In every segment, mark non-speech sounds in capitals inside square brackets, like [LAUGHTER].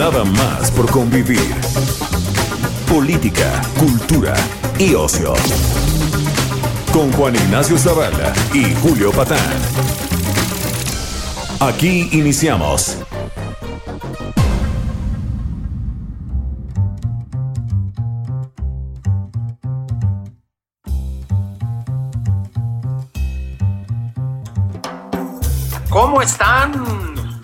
Nada más por convivir. Política, cultura y ocio. Con Juan Ignacio Zavala y Julio Patán. Aquí iniciamos. ¿Cómo están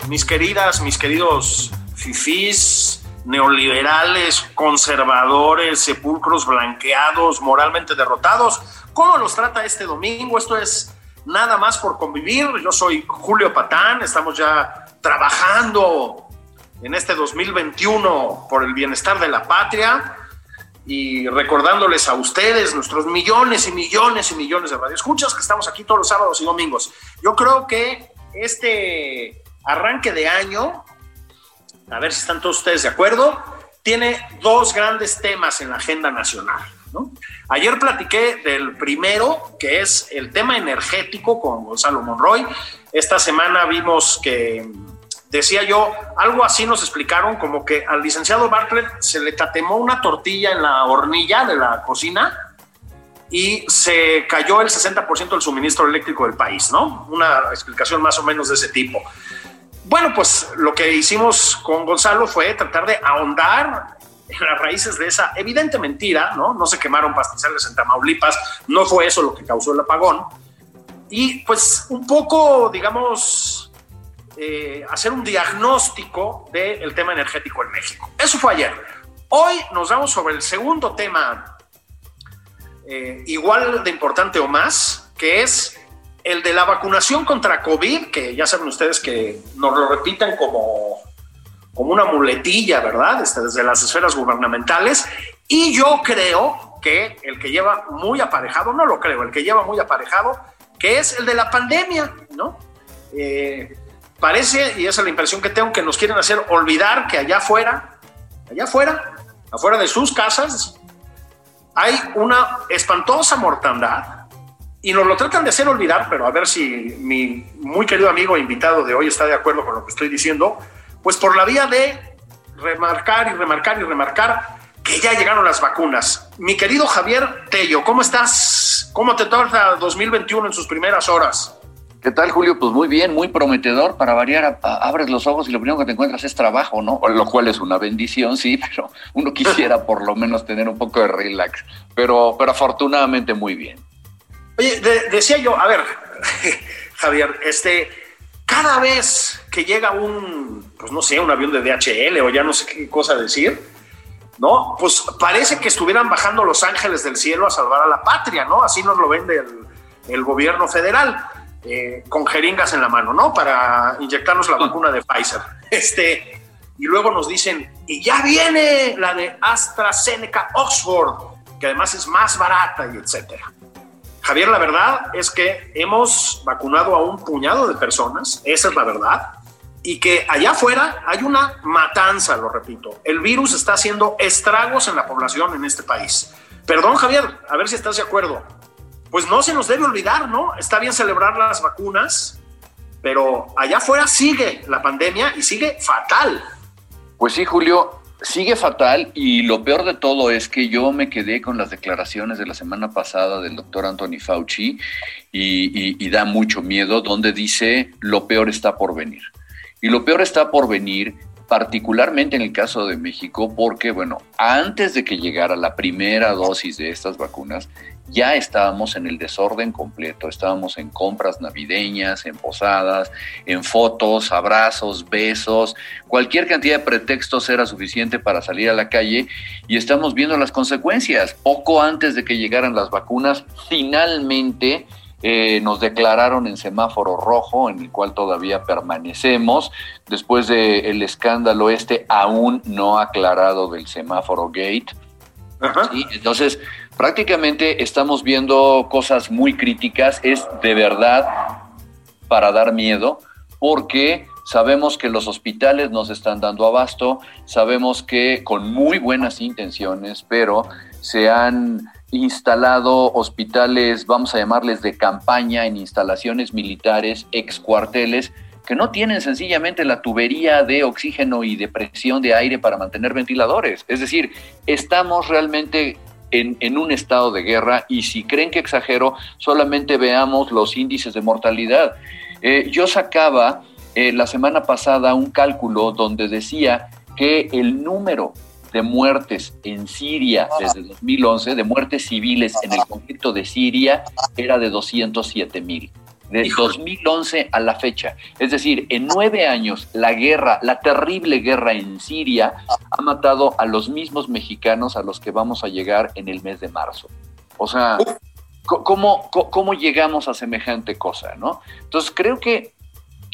mis queridas, mis queridos fifís, neoliberales, conservadores, sepulcros blanqueados, moralmente derrotados? ¿Cómo los trata este domingo? Esto es nada más por convivir. Yo soy Julio Patán, estamos ya trabajando en este 2021 por el bienestar de la patria y recordándoles a ustedes, nuestros millones y millones y millones de radioescuchas, que estamos aquí todos los sábados y domingos. Yo creo que este arranque de año, a ver si están todos ustedes de acuerdo, tiene dos grandes temas en la agenda nacional. ¿no? Ayer platiqué del primero, que es el tema energético con Gonzalo Monroy. Esta semana vimos que, decía yo, algo así nos explicaron, como que al licenciado Bartlett se le tatemó una tortilla en la hornilla de la cocina y se cayó el 60% del suministro eléctrico del país, ¿no? Una explicación más o menos de ese tipo. Bueno, pues lo que hicimos con Gonzalo fue tratar de ahondar en las raíces de esa evidente mentira, ¿no? No se quemaron pastizales en Tamaulipas, no fue eso lo que causó el apagón. Y pues un poco, digamos, eh, hacer un diagnóstico del tema energético en México. Eso fue ayer. Hoy nos vamos sobre el segundo tema eh, igual de importante o más, que es el de la vacunación contra COVID, que ya saben ustedes que nos lo repiten como, como una muletilla, ¿verdad? Este, desde las esferas gubernamentales. Y yo creo que el que lleva muy aparejado, no lo creo, el que lleva muy aparejado, que es el de la pandemia, ¿no? Eh, parece, y esa es la impresión que tengo, que nos quieren hacer olvidar que allá afuera, allá afuera, afuera de sus casas, hay una espantosa mortandad y nos lo tratan de hacer olvidar, pero a ver si mi muy querido amigo invitado de hoy está de acuerdo con lo que estoy diciendo, pues por la vía de remarcar y remarcar y remarcar que ya llegaron las vacunas. Mi querido Javier Tello, ¿cómo estás? ¿Cómo te trata 2021 en sus primeras horas? ¿Qué tal, Julio? Pues muy bien, muy prometedor. Para variar, abres los ojos y lo primero que te encuentras es trabajo, ¿no? Lo cual es una bendición, sí, [LAUGHS] pero uno quisiera por lo menos tener un poco de relax. Pero, pero afortunadamente muy bien. Oye, decía yo, a ver, [LAUGHS] Javier, este, cada vez que llega un, pues no sé, un avión de DHL o ya no sé qué cosa decir, ¿no? Pues parece que estuvieran bajando los ángeles del cielo a salvar a la patria, ¿no? Así nos lo vende el, gobierno federal. Eh, con jeringas en la mano, ¿no? Para inyectarnos la vacuna de Pfizer. Este, y luego nos dicen, y ya viene la de AstraZeneca Oxford, que además es más barata y etcétera. Javier, la verdad es que hemos vacunado a un puñado de personas, esa es la verdad, y que allá afuera hay una matanza, lo repito. El virus está haciendo estragos en la población en este país. Perdón, Javier, a ver si estás de acuerdo pues no se nos debe olvidar, ¿no? Está bien celebrar las vacunas, pero allá afuera sigue la pandemia y sigue fatal. Pues sí, Julio, sigue fatal y lo peor de todo es que yo me quedé con las declaraciones de la semana pasada del doctor Anthony Fauci y, y da mucho miedo, donde dice lo peor está por venir. Y lo peor está por venir particularmente en el caso de México, porque, bueno, antes de que llegara la primera dosis de estas vacunas, ya estábamos en el desorden completo, estábamos en compras navideñas, en posadas, en fotos, abrazos, besos, cualquier cantidad de pretextos era suficiente para salir a la calle y estamos viendo las consecuencias. Poco antes de que llegaran las vacunas, finalmente eh, nos declararon en semáforo rojo, en el cual todavía permanecemos, después del escándalo este aún no aclarado del semáforo gate. Entonces, prácticamente estamos viendo cosas muy críticas, es de verdad para dar miedo, porque sabemos que los hospitales nos están dando abasto, sabemos que con muy buenas intenciones, pero se han instalado hospitales, vamos a llamarles de campaña, en instalaciones militares, ex cuarteles, que no tienen sencillamente la tubería de oxígeno y de presión de aire para mantener ventiladores. Es decir, estamos realmente en, un estado de guerra y si creen que exagero, solamente veamos los índices de mortalidad. Eh, yo sacaba eh, la semana pasada un cálculo donde decía que el número de muertes en Siria desde 2011, de muertes civiles en el conflicto de Siria, era de 207 mil. De 2011 a la fecha. Es decir, en nueve años, la guerra, la terrible guerra en Siria, ha matado a los mismos mexicanos a los que vamos a llegar en el mes de marzo. O sea, ¿cómo, cómo llegamos a semejante cosa? ¿no? Entonces, creo que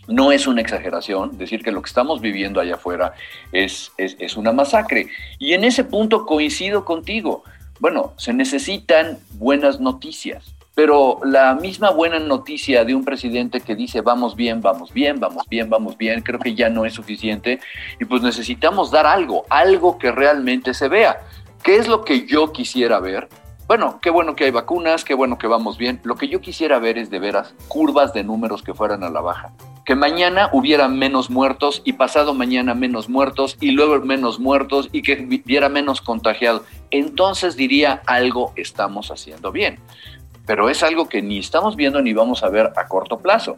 no es una exageración decir que lo que estamos viviendo allá afuera es, es, una masacre. Y en ese punto coincido contigo. Bueno, se necesitan buenas noticias, pero la misma buena noticia de un presidente que dice vamos bien, vamos bien, vamos bien, vamos bien, creo que ya no es suficiente y pues necesitamos dar algo, algo que realmente se vea. ¿Qué es lo que yo quisiera ver? Bueno, qué bueno que hay vacunas, qué bueno que vamos bien. Lo que yo quisiera ver es de veras curvas de números que fueran a la baja que mañana hubiera menos muertos y pasado mañana menos muertos y luego menos muertos y que hubiera menos contagiados. Entonces diría algo estamos haciendo bien. Pero es algo que ni estamos viendo ni vamos a ver a corto plazo.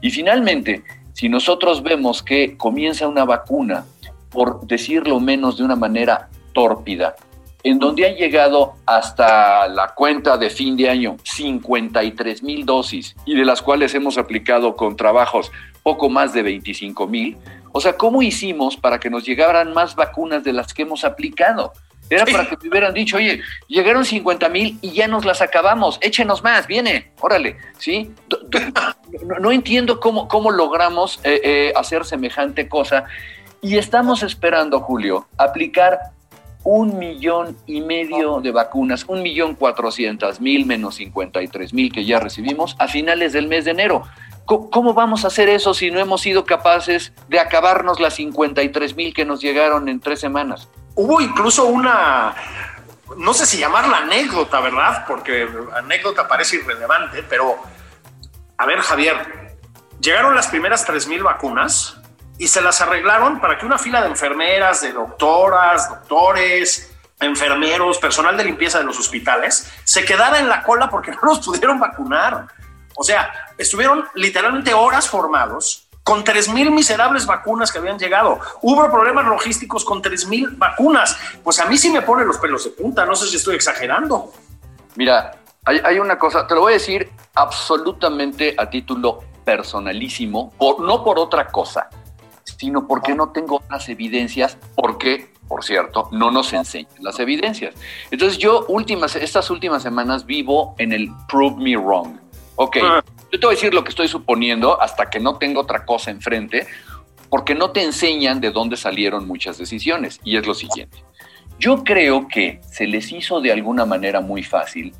Y finalmente, si nosotros vemos que comienza una vacuna, por decirlo menos de una manera tórpida, en donde han llegado hasta la cuenta de fin de año 53 mil dosis y de las cuales hemos aplicado con trabajos poco más de 25 mil. O sea, ¿cómo hicimos para que nos llegaran más vacunas de las que hemos aplicado? Era para que me hubieran dicho, oye, llegaron 50 mil y ya nos las acabamos, échenos más, viene, órale, ¿sí? No, entiendo cómo, cómo logramos eh, eh, hacer semejante cosa y estamos esperando, Julio, aplicar un millón y medio de vacunas, un millón cuatrocientas mil menos cincuenta y tres mil que ya recibimos a finales del mes de enero. ¿Cómo, vamos a hacer eso si no hemos sido capaces de acabarnos las 53 mil que nos llegaron en tres semanas? Hubo incluso una, no sé si llamarla anécdota, ¿verdad? Porque anécdota parece irrelevante, pero a ver, Javier, llegaron las primeras tres mil vacunas y se las arreglaron para que una fila de enfermeras, de doctoras, doctores, enfermeros, personal de limpieza de los hospitales, se quedara en la cola porque [LAUGHS] no los pudieron vacunar. O sea, estuvieron literalmente horas formados con mil miserables vacunas que habían llegado. Hubo problemas logísticos con mil vacunas. Pues a mí sí me pone los pelos de punta, no sé si estoy exagerando. Mira, hay, hay una cosa, te lo voy a decir absolutamente a título personalísimo, por, no por otra cosa sino porque no tengo otras evidencias, porque, por cierto, no nos enseñan las evidencias. Entonces yo últimas, estas últimas semanas vivo en el prove me wrong. Ok, ah. yo te voy a decir lo que estoy suponiendo hasta que no tengo otra cosa enfrente, porque no te enseñan de dónde salieron muchas decisiones. Y es lo siguiente. Yo creo que se les hizo de alguna manera muy fácil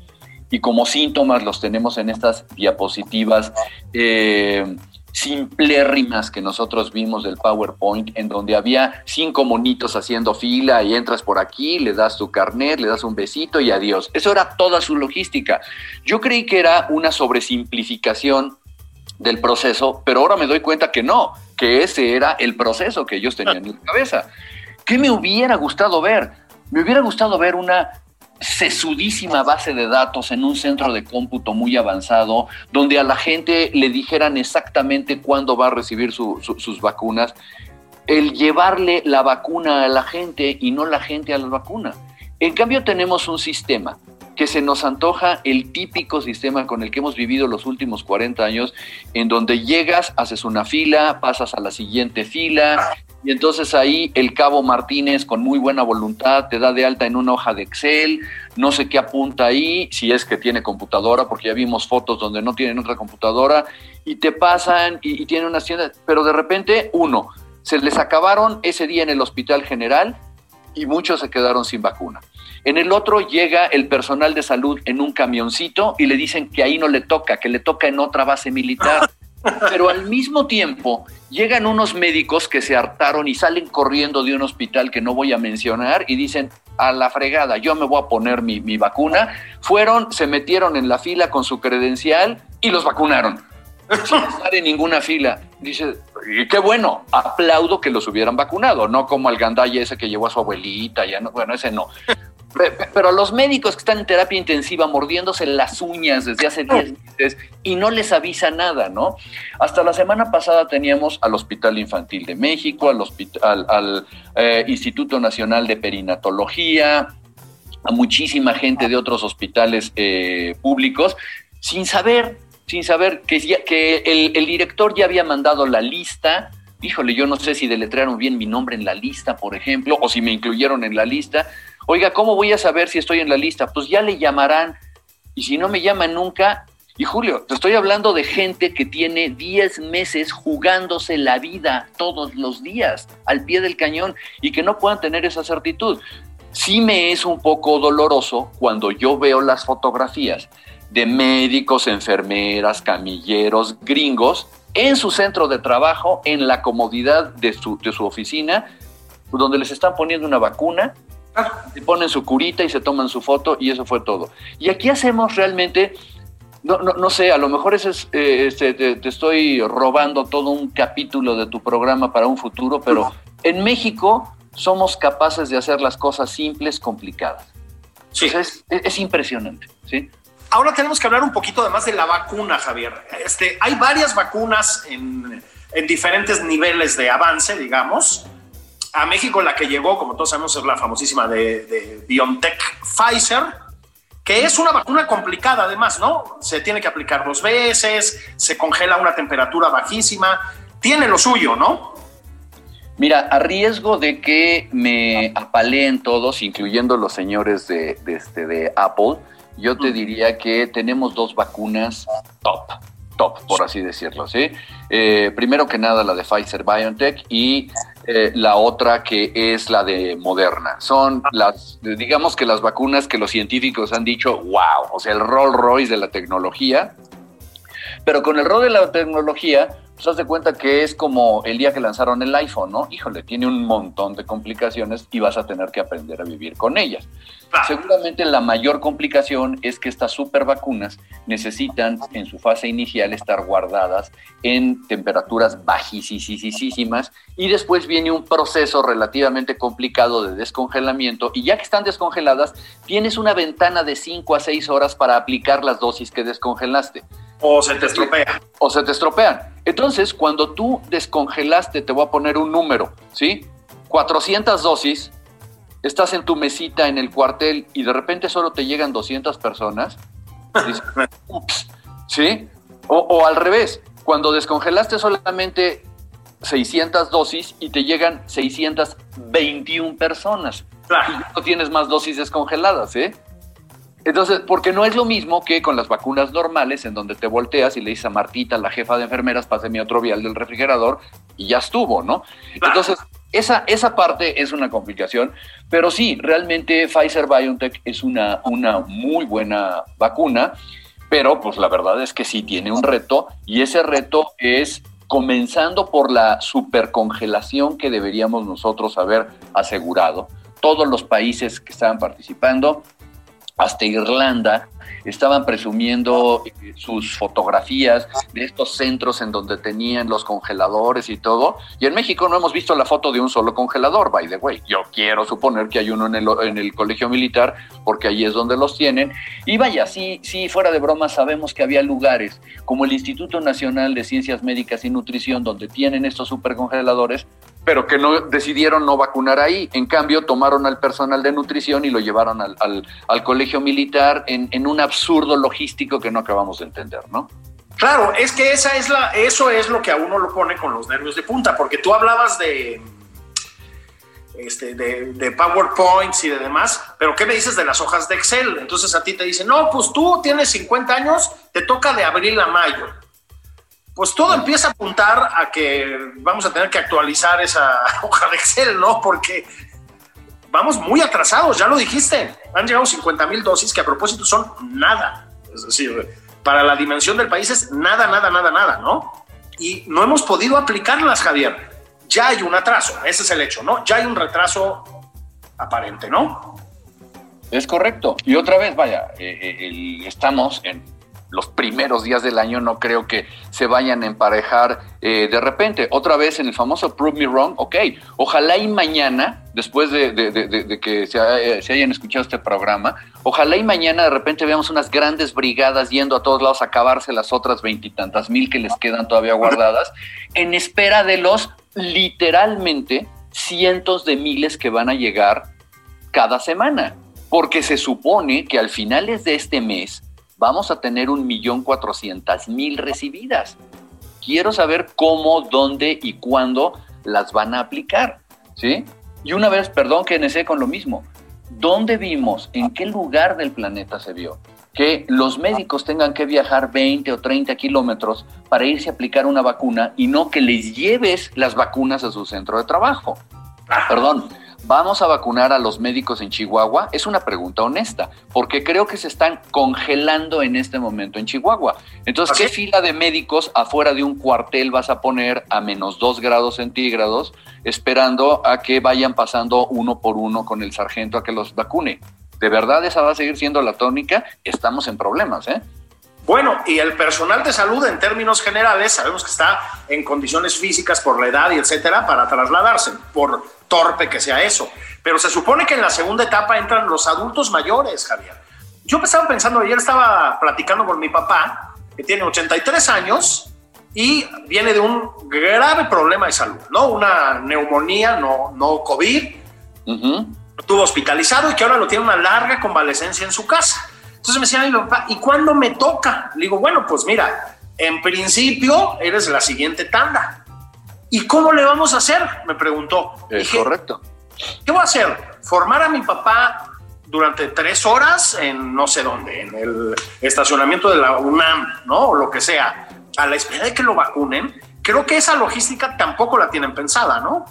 y como síntomas los tenemos en estas diapositivas eh, simplérrimas que nosotros vimos del PowerPoint, en donde había cinco monitos haciendo fila y entras por aquí, le das tu carnet, le das un besito y adiós. Eso era toda su logística. Yo creí que era una sobresimplificación del proceso, pero ahora me doy cuenta que no, que ese era el proceso que ellos tenían en la cabeza. ¿Qué me hubiera gustado ver? Me hubiera gustado ver una sesudísima base de datos en un centro de cómputo muy avanzado, donde a la gente le dijeran exactamente cuándo va a recibir sus vacunas, el llevarle la vacuna a la gente y no la gente a la vacuna. En cambio tenemos un sistema que se nos antoja el típico sistema con el que hemos vivido los últimos 40 años, en donde llegas, haces una fila, pasas a la siguiente fila, Y entonces ahí el cabo Martínez, con muy buena voluntad, te da de alta en una hoja de Excel, no sé qué apunta ahí, si es que tiene computadora, porque ya vimos fotos donde no tienen otra computadora, y te pasan y, y tienen una tienda, pero de repente, uno, se les acabaron ese día en el hospital general y muchos se quedaron sin vacuna. En el otro llega el personal de salud en un camioncito y le dicen que ahí no le toca, que le toca en otra base militar. Pero al mismo tiempo llegan unos médicos que se hartaron y salen corriendo de un hospital que no voy a mencionar y dicen, a la fregada, yo me voy a poner mi, mi vacuna. Fueron, se metieron en la fila con su credencial y los vacunaron. Sin estar en ninguna fila. Dice, y qué bueno, aplaudo que los hubieran vacunado, no como al gandaya ese que llevó a su abuelita, ya no, bueno, ese no. Pe- pe- Pero los médicos que están en terapia intensiva mordiéndose las uñas desde hace 10 meses y no les avisa nada, ¿no? Hasta la semana pasada teníamos al Hospital Infantil de México, al, hospi- al, al, eh, Instituto Nacional de Perinatología, a muchísima gente de otros hospitales eh, públicos, sin saber, sin saber que, ya- que el, el director ya había mandado la lista. Híjole, yo no sé si deletrearon bien mi nombre en la lista, por ejemplo, o si me incluyeron en la lista. Oiga, ¿cómo voy a saber si estoy en la lista? Pues ya le llamarán. Y si no me llaman nunca, y Julio, te estoy hablando de gente que tiene 10 meses jugándose la vida todos los días al pie del cañón y que no puedan tener esa certitud. Sí me es un poco doloroso cuando yo veo las fotografías de médicos, enfermeras, camilleros, gringos en su centro de trabajo, en la comodidad de su, de su oficina, donde les están poniendo una vacuna, se ponen su curita y se toman su foto y eso fue todo. Y aquí hacemos realmente, no, no, no sé, a lo mejor ese es, eh, este, te, te estoy robando todo un capítulo de tu programa para un futuro, pero en México somos capaces de hacer las cosas simples, complicadas. Sí. Entonces, es, es impresionante, ¿sí? Ahora tenemos que hablar un poquito además de la vacuna, Javier. Este, hay varias vacunas en, en diferentes niveles de avance, digamos. A México la que llegó, como todos sabemos, es la famosísima de, de BioNTech Pfizer, que es una vacuna complicada además, ¿no? Se tiene que aplicar dos veces, se congela a una temperatura bajísima, tiene lo suyo, ¿no? Mira, a riesgo de que me apaleen todos, incluyendo los señores de, de este, de Apple, yo te diría que tenemos dos vacunas top, top, por así decirlo, ¿sí? Eh, primero que nada la de Pfizer BioNTech y eh, la otra que es la de Moderna. Son las, digamos que las vacunas que los científicos han dicho, wow, o sea, el Rolls Royce de la tecnología. Pero con el rol de la tecnología, pues haz de cuenta que es como el día que lanzaron el iPhone, ¿no? Híjole, tiene un montón de complicaciones y vas a tener que aprender a vivir con ellas. Claro. Seguramente la mayor complicación es que estas super vacunas necesitan en su fase inicial estar guardadas en temperaturas bajísimas y después viene un proceso relativamente complicado de descongelamiento y ya que están descongeladas, tienes una ventana de 5 a 6 horas para aplicar las dosis que descongelaste O se te estropea. o se te estropean. Entonces, cuando tú descongelaste, te voy a poner un número, ¿sí? 400 dosis, estás en tu mesita en el cuartel y de repente solo te llegan 200 personas, [LAUGHS] dices, ups, ¿sí? O, o al revés, cuando descongelaste solamente 600 dosis y te llegan 621 personas Claro. y no tienes más dosis descongeladas, ¿eh? Entonces, porque no es lo mismo que con las vacunas normales, en donde te volteas y le dices a Martita, la jefa de enfermeras, páseme otro vial del refrigerador y ya estuvo, ¿no? Entonces, esa, esa parte es una complicación, pero sí, realmente Pfizer BioNTech es una, una muy buena vacuna, pero pues la verdad es que sí tiene un reto y ese reto es comenzando por la supercongelación que deberíamos nosotros haber asegurado. Todos los países que estaban participando, hasta Irlanda, estaban presumiendo eh, sus fotografías de estos centros en donde tenían los congeladores y todo. Y en México no hemos visto la foto de un solo congelador, by the way. Yo quiero suponer que hay uno en el, en el colegio militar, porque ahí es donde los tienen. Y vaya, sí, sí, fuera de broma, sabemos que había lugares como el Instituto Nacional de Ciencias Médicas y Nutrición, donde tienen estos supercongeladores, pero que no decidieron no vacunar ahí. En cambio, tomaron al personal de nutrición y lo llevaron al, al, colegio militar en, en, un absurdo logístico que no acabamos de entender, ¿no? Claro, es que esa es la, eso es lo que a uno lo pone con los nervios de punta, porque tú hablabas de, este, de, de, PowerPoints y de demás, pero ¿qué me dices de las hojas de Excel? Entonces a ti te dicen, no, pues tú tienes 50 años, te toca de abril a mayo. Pues todo empieza a apuntar a que vamos a tener que actualizar esa [LAUGHS] hoja de Excel, ¿no? Porque vamos muy atrasados, ya lo dijiste. Han llegado 50 mil dosis que a propósito son nada. Es decir, para la dimensión del país es nada, nada, nada, nada, ¿no? Y no hemos podido aplicarlas, Javier. Ya hay un atraso, ese es el hecho, ¿no? Ya hay un retraso aparente, ¿no? Es correcto. Y otra vez, vaya, eh, eh, estamos en los primeros días del año no creo que se vayan a emparejar eh, de repente. Otra vez en el famoso Prove Me Wrong, ok, ojalá y mañana, después de, que se, se, hayan escuchado este programa, ojalá y mañana de repente veamos unas grandes brigadas yendo a todos lados a acabarse las otras veintitantas mil que les quedan todavía guardadas, en espera de los literalmente cientos de miles que van a llegar cada semana. Porque se supone que al finales de este mes vamos a tener un millón cuatrocientas mil recibidas. Quiero saber cómo, dónde y cuándo las van a aplicar, ¿sí? Y una vez, perdón que necesite con lo mismo, ¿dónde vimos, en qué lugar del planeta se vio que los médicos tengan que viajar 20 o 30 kilómetros para irse a aplicar una vacuna y no que les lleves las vacunas a su centro de trabajo? Perdón, ¿Vamos a vacunar a los médicos en Chihuahua? Es una pregunta honesta, porque creo que se están congelando en este momento en Chihuahua. Entonces, ¿qué fila de médicos afuera de un cuartel vas a poner a menos dos grados centígrados esperando a que vayan pasando uno por uno con el sargento a que los vacune? ¿De verdad esa va a seguir siendo la tónica? Estamos en problemas, ¿eh? Bueno, y el personal de salud en términos generales sabemos que está en condiciones físicas por la edad y etcétera para trasladarse, por torpe que sea eso. Pero se supone que en la segunda etapa entran los adultos mayores, Javier. Yo estaba pensando, ayer estaba platicando con mi papá, que tiene 83 años y viene de un grave problema de salud, ¿no? Una neumonía, no, no COVID. Estuvo hospitalizado y que ahora lo tiene una larga convalecencia en su casa. Entonces me decía mi papá, ¿y cuándo me toca? Le digo, bueno, pues mira, en principio eres la siguiente tanda. ¿Y cómo le vamos a hacer? Me preguntó. Es correcto. ¿Qué voy a hacer? ¿Formar a mi papá durante tres horas en no sé dónde, en el estacionamiento de la UNAM, ¿no? O lo que sea, a la espera de que lo vacunen. Creo que esa logística tampoco la tienen pensada, ¿no?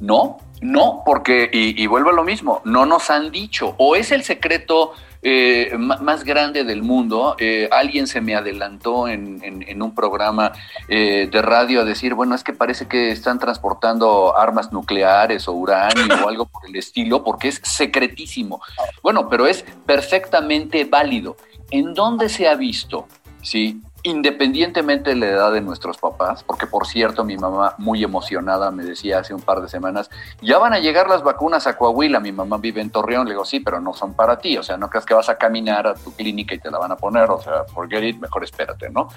No, no, porque, y, y vuelvo a lo mismo, no nos han dicho, o es el secreto eh, más grande del mundo. Eh, alguien se me adelantó en, un programa eh, de radio a decir, bueno, es que parece que están transportando armas nucleares o uranio o algo por el estilo, porque es secretísimo. Bueno, pero es perfectamente válido. ¿En dónde se ha visto? Sí, independientemente de la edad de nuestros papás, porque por cierto mi mamá muy emocionada me decía hace un par de semanas, ya van a llegar las vacunas a Coahuila, mi mamá vive en Torreón, le digo, sí, pero no son para ti, o sea, no creas que vas a caminar a tu clínica y te la van a poner, o sea, forget it, mejor espérate, ¿no?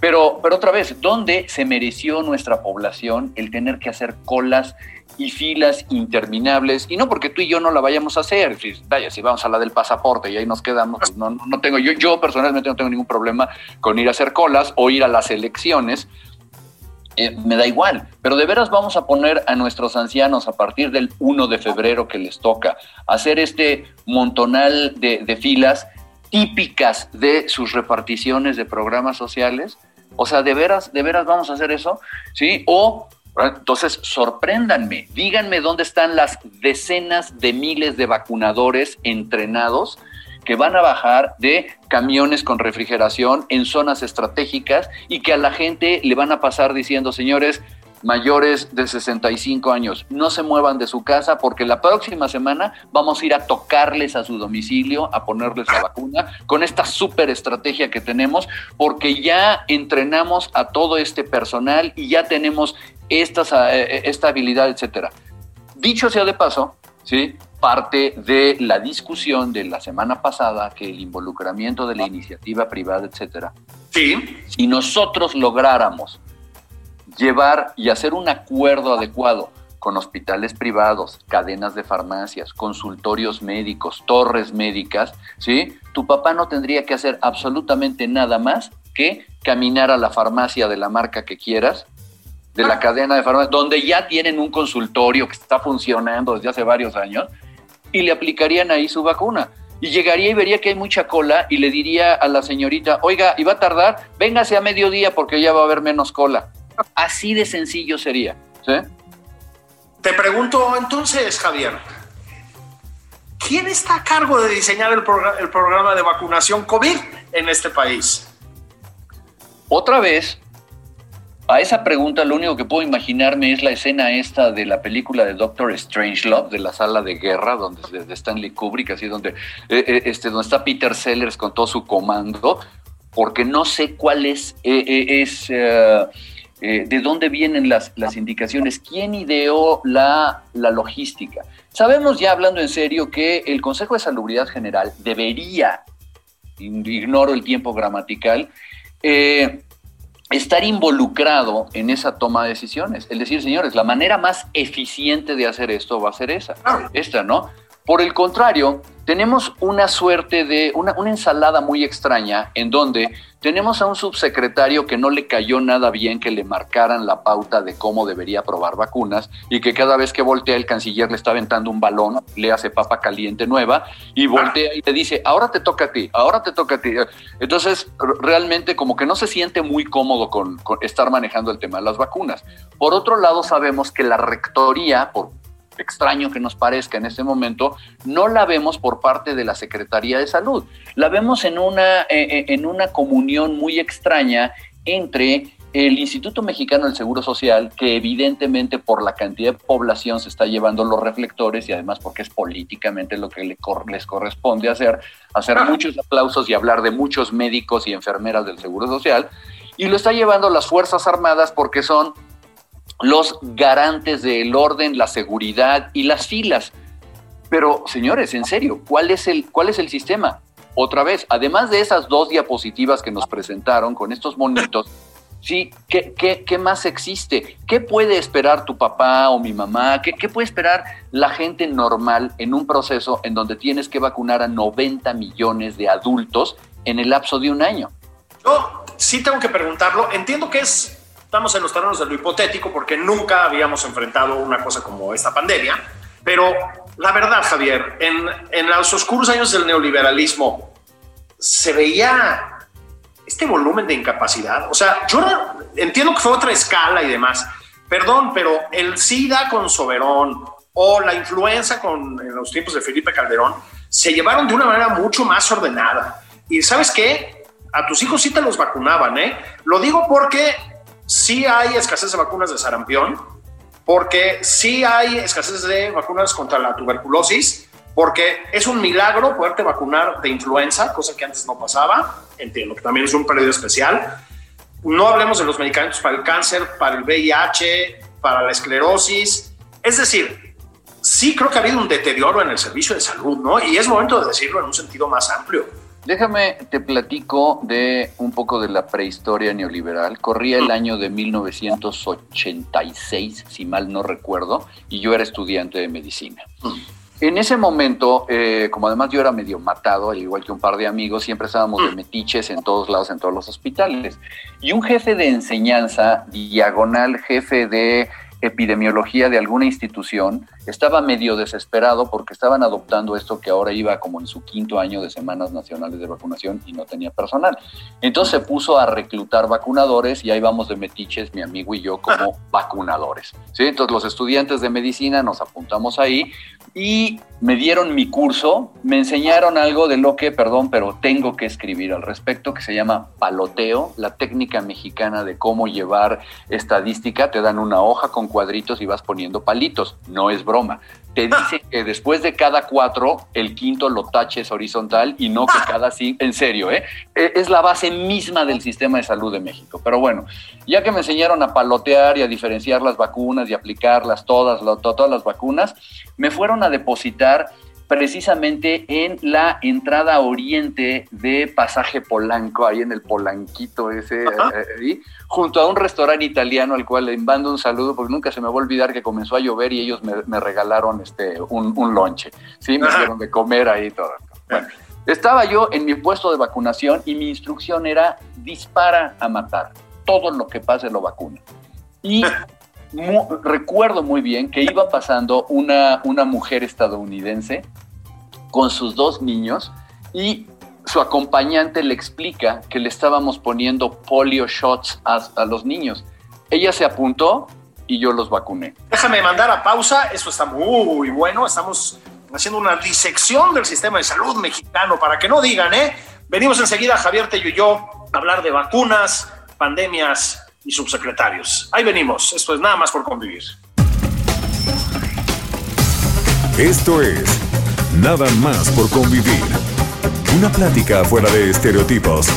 Pero, pero otra vez, ¿dónde se mereció nuestra población el tener que hacer colas y filas interminables, y no porque tú y yo no la vayamos a hacer, vaya, si vamos a la del pasaporte y ahí nos quedamos, pues no, no tengo, yo, yo personalmente no tengo ningún problema con ir a hacer colas o ir a las elecciones, eh, me da igual, pero de veras vamos a poner a nuestros ancianos a partir del 1 de febrero que les toca hacer este montonal de, de filas típicas de sus reparticiones de programas sociales. O sea, de veras, de veras vamos a hacer eso, ¿sí? O entonces, sorpréndanme, díganme dónde están las decenas de miles de vacunadores entrenados que van a bajar de camiones con refrigeración en zonas estratégicas y que a la gente le van a pasar diciendo, señores, mayores de 65 años, no se muevan de su casa porque la próxima semana vamos a ir a tocarles a su domicilio, a ponerles la vacuna con esta súper estrategia que tenemos porque ya entrenamos a todo este personal y ya tenemos estas, eh, esta habilidad, etcétera. Dicho sea de paso, ¿sí? parte de la discusión de la semana pasada que el involucramiento de la iniciativa privada, etcétera. Sí. Si nosotros lográramos llevar y hacer un acuerdo adecuado con hospitales privados, cadenas de farmacias, consultorios médicos, torres médicas, ¿sí? Tu papá no tendría que hacer absolutamente nada más que caminar a la farmacia de la marca que quieras, de la cadena de farmacias, donde ya tienen un consultorio que está funcionando desde hace varios años, y le aplicarían ahí su vacuna. Y llegaría y vería que hay mucha cola y le diría a la señorita, oiga, ¿y va a tardar? Véngase a mediodía porque ya va a haber menos cola. Así de sencillo sería. ¿sí? Te pregunto entonces, Javier, ¿quién está a cargo de diseñar el, el programa de vacunación COVID en este país? Otra vez, a esa pregunta lo único que puedo imaginarme es la escena esta de la película de Doctor Strangelove, de la sala de guerra, donde de Stanley Kubrick, así donde, eh, eh, este, donde está Peter Sellers con todo su comando, porque no sé cuál es, eh, es de dónde vienen las, las indicaciones, quién ideó la, la logística. Sabemos ya, hablando en serio, que el Consejo de Salubridad General debería, ignoro el tiempo gramatical, eh, estar involucrado en esa toma de decisiones. Es decir, señores, la manera más eficiente de hacer esto va a ser esa, esta, ¿no? Por el contrario, tenemos una suerte de una, ensalada muy extraña en donde tenemos a un subsecretario que no le cayó nada bien que le marcaran la pauta de cómo debería probar vacunas y que cada vez que voltea el canciller le está aventando un balón, le hace papa caliente nueva y voltea y le dice, ahora te toca a ti, ahora te toca a ti. Entonces, realmente como que no se siente muy cómodo con, con estar manejando el tema de las vacunas. Por otro lado, sabemos que la rectoría, por extraño que nos parezca en este momento, no la vemos por parte de la Secretaría de Salud. La vemos en una, eh, eh, en una comunión muy extraña entre el Instituto Mexicano del Seguro Social, que evidentemente por la cantidad de población se está llevando los reflectores y además porque es políticamente lo que les corresponde hacer, hacer muchos aplausos y hablar de muchos médicos y enfermeras del Seguro Social, y lo está llevando las Fuerzas Armadas porque son los garantes del orden, la seguridad y las filas. Pero, señores, en serio, ¿cuál es el, cuál es el sistema? Otra vez, además de esas dos diapositivas que nos presentaron con estos monitos, ¿sí? ¿Qué, qué, más existe? ¿Qué puede esperar tu papá o mi mamá? ¿Qué, ¿Qué, puede esperar la gente normal en un proceso en donde tienes que vacunar a 90 millones de adultos en el lapso de un año? Yo sí tengo que preguntarlo. Entiendo que es Estamos en los terrenos de lo hipotético porque nunca habíamos enfrentado una cosa como esta pandemia, pero la verdad, Javier, en, en los oscuros años del neoliberalismo se veía este volumen de incapacidad. O sea, yo entiendo que fue otra escala y demás. Perdón, pero el SIDA con Soberón o la influenza con, en los tiempos de Felipe Calderón se llevaron de una manera mucho más ordenada. Y sabes qué? A tus hijos sí te los vacunaban, ¿eh? Lo digo porque sí hay escasez de vacunas de sarampión, porque sí hay escasez de vacunas contra la tuberculosis, porque es un milagro poderte vacunar de influenza, cosa que antes no pasaba. Entiendo que también es un periodo especial. No hablemos de los medicamentos para el cáncer, para el VIH, para la esclerosis. Es decir, sí creo que ha habido un deterioro en el servicio de salud, ¿no? Y es momento de decirlo en un sentido más amplio. Déjame, te platico de un poco de la prehistoria neoliberal. Corría el año de 1986, si mal no recuerdo, y yo era estudiante de medicina. En ese momento, eh, como además yo era medio matado, al igual que un par de amigos, siempre estábamos de metiches en todos lados, en todos los hospitales. Y un jefe de enseñanza, diagonal jefe de epidemiología de alguna institución estaba medio desesperado porque estaban adoptando esto que ahora iba como en su quinto año de semanas nacionales de vacunación y no tenía personal. Entonces se puso a reclutar vacunadores y ahí vamos de metiches, mi amigo y yo, como [LAUGHS] vacunadores. ¿sí? Entonces los estudiantes de medicina nos apuntamos ahí y me dieron mi curso, me enseñaron algo de lo que, perdón, pero tengo que escribir al respecto, que se llama paloteo, la técnica mexicana de cómo llevar estadística. Te dan una hoja con cuadritos y vas poniendo palitos. No es broma. Te [LAUGHS] dicen que después de cada cuatro, el quinto lo taches horizontal y no que cada sí, en serio, ¿eh? E, es la base misma del sistema de salud de México. Pero bueno, ya que me enseñaron a palotear y a diferenciar las vacunas y aplicarlas todas, todas las vacunas, me fueron a depositar precisamente en la entrada oriente de Pasaje Polanco, ahí en el Polanquito ese, eh, ahí, junto a un restaurante italiano al cual le mando un saludo, porque nunca se me va a olvidar que comenzó a llover y ellos me, regalaron este, un, un, lonche, ¿sí? Me hicieron de comer ahí todo. Bueno, estaba yo en mi puesto de vacunación y mi instrucción era dispara a matar, todo lo que pase lo vacuna. Y [LAUGHS] recuerdo muy bien que iba pasando una, una mujer estadounidense con sus dos niños y su acompañante le explica que le estábamos poniendo polio shots a, los niños. Ella se apuntó y yo los vacuné. Déjame mandar a pausa, eso está muy bueno, estamos haciendo una disección del sistema de salud mexicano para que no digan, ¿eh? Venimos enseguida, Javier Tello y yo, a hablar de vacunas, pandemias y subsecretarios. Ahí venimos, esto es nada más por convivir. Esto es Nada más por convivir. Una plática fuera de estereotipos.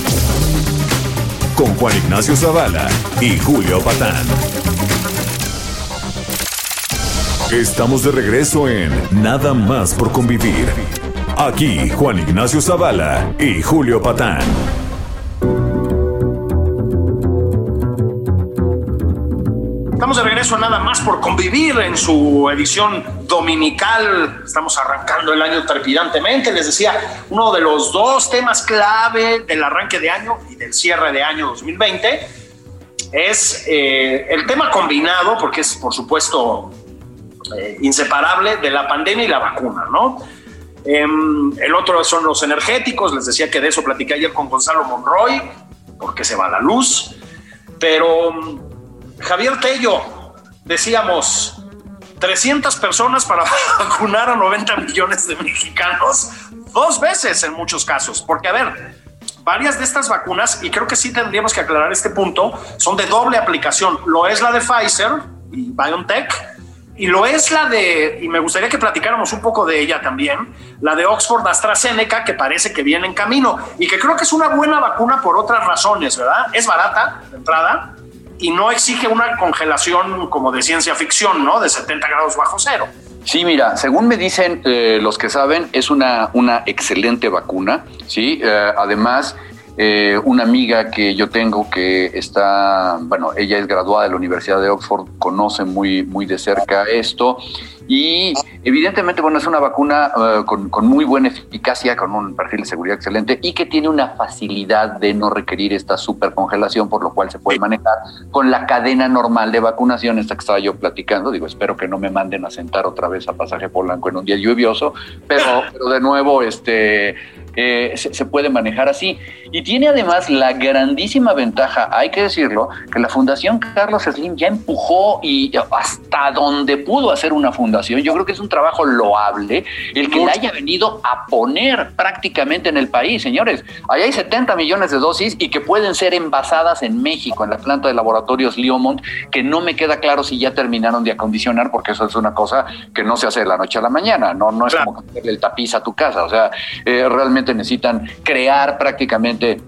Con Juan Ignacio Zavala y Julio Patán. Estamos de regreso en Nada más por convivir. Aquí Juan Ignacio Zavala y Julio Patán. Estamos de regreso nada más por convivir en su edición dominical. Estamos arrancando el año trepidantemente. Les decía, uno de los dos temas clave del arranque de año y del cierre de año 2020 es eh, el tema combinado, porque es por supuesto eh, inseparable de la pandemia y la vacuna, ¿no? Em, el otro son los energéticos, les decía que de eso platiqué ayer con Gonzalo Monroy, porque se va la luz, pero Javier Tello, decíamos, 300 personas para [LAUGHS] vacunar a 90 millones de mexicanos, dos veces en muchos casos, porque a ver, varias de estas vacunas, y creo que sí tendríamos que aclarar este punto, son de doble aplicación. Lo es la de Pfizer y BioNTech, y lo es la de, y me gustaría que platicáramos un poco de ella también, la de Oxford AstraZeneca, que parece que viene en camino y que creo que es una buena vacuna por otras razones, ¿verdad? Es barata de entrada y no exige una congelación como de ciencia ficción, ¿no? De 70 grados bajo cero. Sí, mira, según me dicen eh, los que saben, es una, una excelente vacuna, ¿sí? Eh, además, eh, una amiga que yo tengo que está, bueno, ella es graduada de la Universidad de Oxford, conoce muy, muy de cerca esto y evidentemente, bueno, es una vacuna eh, con, muy buena eficacia, con un perfil de seguridad excelente y que tiene una facilidad de no requerir esta supercongelación, por lo cual se puede manejar con la cadena normal de vacunación, esta que estaba yo platicando. Digo, espero que no me manden a sentar otra vez a pasaje Polanco en un día lluvioso, pero, pero de nuevo, este eh, se, puede manejar así. Y tiene además la grandísima ventaja, hay que decirlo, que la Fundación Carlos Slim ya empujó y hasta donde pudo hacer una fundación. Yo creo que es un trabajo loable el que la haya venido a poner prácticamente en el país, señores. Allá hay 70 millones de dosis y que pueden ser envasadas en México, en la planta de laboratorios Liomont, que no me queda claro si ya terminaron de acondicionar, porque eso es una cosa que no se hace de la noche a la mañana, no, no es como cambiarle el tapiz a tu casa, o sea, eh, realmente necesitan crear prácticamente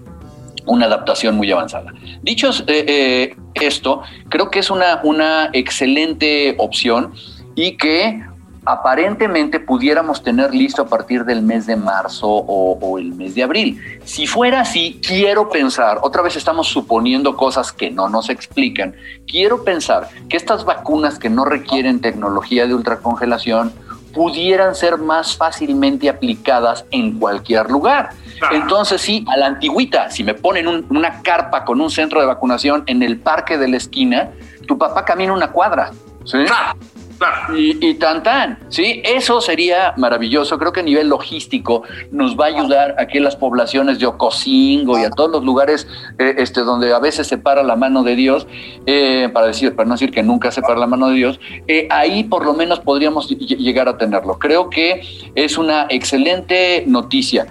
una adaptación muy avanzada. Dicho eh, eh, esto, creo que es una, una excelente opción y que aparentemente pudiéramos tener listo a partir del mes de marzo o, o, el mes de abril. Si fuera así, quiero pensar, otra vez estamos suponiendo cosas que no nos explican, quiero pensar que estas vacunas que no requieren tecnología de ultracongelación, pudieran ser más fácilmente aplicadas en cualquier lugar. Entonces sí, a la antigüita, si me ponen una carpa con un centro de vacunación en el parque de la esquina, tu papá camina una cuadra. ¿sí? Y, tan tan, ¿sí? Eso sería maravilloso. Creo que a nivel logístico nos va a ayudar a que las poblaciones de Ocosingo y a todos los lugares eh, este, donde a veces se para la mano de Dios, eh, para, decir, para no decir que nunca se para la mano de Dios, eh, ahí por lo menos podríamos llegar a tenerlo. Creo que es una excelente noticia.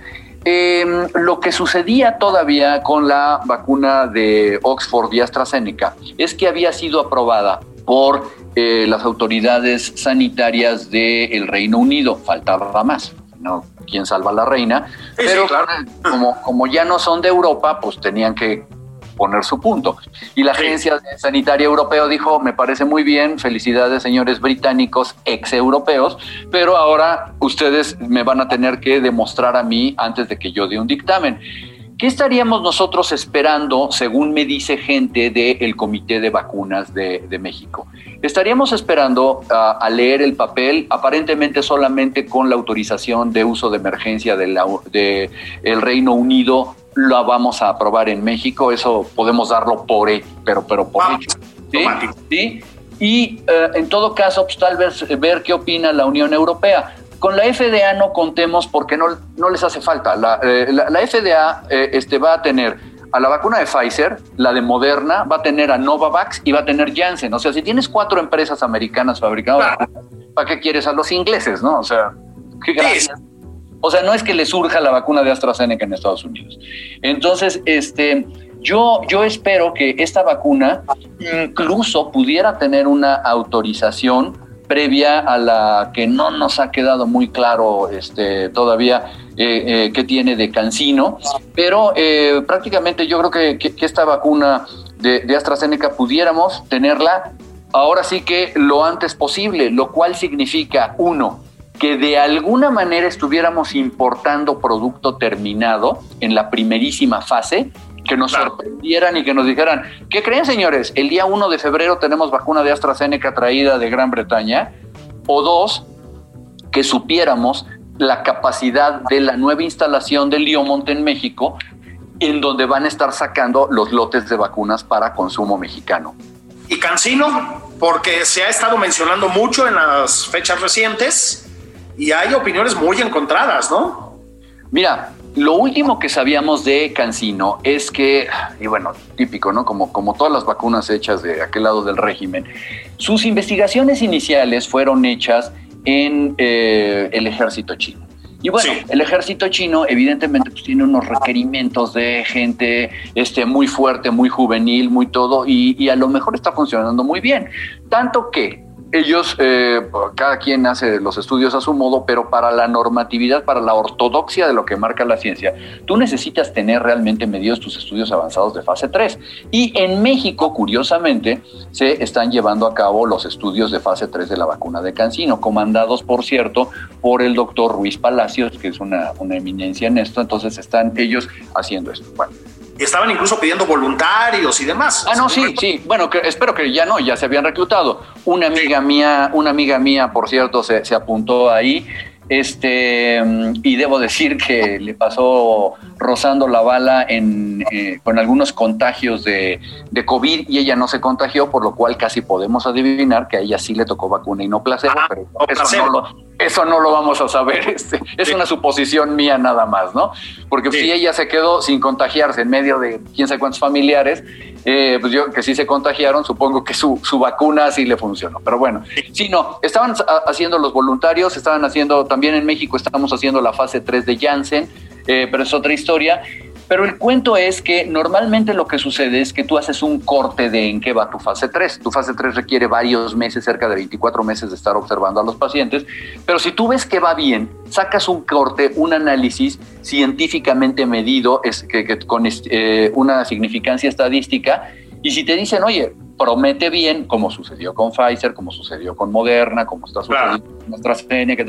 Em, lo que sucedía todavía con la vacuna de Oxford y AstraZeneca es que había sido aprobada por eh, las autoridades sanitarias del Reino Unido. Faltaba más, ¿no? ¿Quién salva a la reina? Pero como, como ya no son de Europa, pues tenían que poner su punto. Y la Agencia Sanitaria Europea dijo, me parece muy bien, felicidades señores británicos ex europeos, pero ahora ustedes me van a tener que demostrar a mí antes de que yo dé un dictamen. ¿Qué estaríamos nosotros esperando, según me dice gente del Comité de Vacunas de, México? Estaríamos esperando a leer el papel, aparentemente solamente con la autorización de uso de emergencia del de el Reino Unido, la vamos a aprobar en México, eso podemos darlo por hecho, pero, pero por hecho. ¿sí? Y eh, en todo caso, pues, tal vez ver qué opina la Unión Europea. Con la FDA no contemos porque no, no les hace falta. La, eh, FDA eh, este, va a tener a la vacuna de Pfizer, la de Moderna, va a tener a Novavax y va a tener Janssen. O sea, si tienes cuatro empresas americanas fabricando, ¿para qué quieres a los ingleses, no? O sea, qué gracias. O sea, no es que le surja la vacuna de AstraZeneca en Estados Unidos. Entonces, este, yo, yo espero que esta vacuna incluso pudiera tener una autorización previa a la que no nos ha quedado muy claro este, todavía eh, eh, qué tiene de cancino, pero eh, prácticamente yo creo que, esta vacuna de, AstraZeneca pudiéramos tenerla ahora sí que lo antes posible, lo cual significa, uno, que de alguna manera estuviéramos importando producto terminado en la primerísima fase, que nos sorprendieran y que nos dijeran, ¿qué creen señores? El día 1 de febrero tenemos vacuna de AstraZeneca traída de Gran Bretaña. O dos, que supiéramos la capacidad de la nueva instalación de Liomont en México, en donde van a estar sacando los lotes de vacunas para consumo mexicano. Y Cancino, porque se ha estado mencionando mucho en las fechas recientes y hay opiniones muy encontradas, ¿no? Mira, lo último que sabíamos de Cancino es que, y bueno, típico, ¿no? Como, como todas las vacunas hechas de aquel lado del régimen, sus investigaciones iniciales fueron hechas en eh, el ejército chino. Y bueno, el ejército chino evidentemente pues, tiene unos requerimientos de gente este, muy fuerte, muy juvenil, muy todo, y, y a lo mejor está funcionando muy bien. Tanto que ellos, eh, cada quien hace los estudios a su modo, pero para la normatividad, para la ortodoxia de lo que marca la ciencia, tú necesitas tener realmente medidos tus estudios avanzados de fase 3. Y en México, curiosamente, se están llevando a cabo los estudios de fase 3 de la vacuna de Cancino, comandados, por cierto, por el doctor Ruiz Palacios, que es una, una eminencia en esto. Entonces están ellos haciendo esto. Bueno, estaban incluso pidiendo voluntarios y demás. Ah, no, sí, sí. Bueno, que, espero que ya no, ya se habían reclutado. Una amiga mía, una amiga mía, por cierto, se, se apuntó ahí este, y debo decir que le pasó rozando la bala en, eh, con algunos contagios de, de, COVID y ella no se contagió, por lo cual casi podemos adivinar que a ella sí le tocó vacuna y no placebo, pero eso, No lo, eso, no lo, vamos a saber. [LAUGHS] Este, es una suposición mía nada más, ¿no? Porque si ella se quedó sin contagiarse en medio de quién sabe cuántos familiares, eh, pues yo que sí se contagiaron, supongo que su, su vacuna sí le funcionó. Pero bueno, sí, no, estaban haciendo los voluntarios, estaban haciendo, también en México estamos haciendo la fase 3 de Janssen, eh, pero es otra historia. Pero el cuento es que normalmente lo que sucede es que tú haces un corte de en qué va tu fase 3. Tu fase 3 requiere varios meses, cerca de 24 meses de estar observando a los pacientes. Pero si tú ves que va bien, sacas un corte, un análisis científicamente medido es, que, con eh, una significancia estadística. Y si te dicen, oye, promete bien, como sucedió con Pfizer, como sucedió con Moderna, como está sucediendo con AstraZeneca,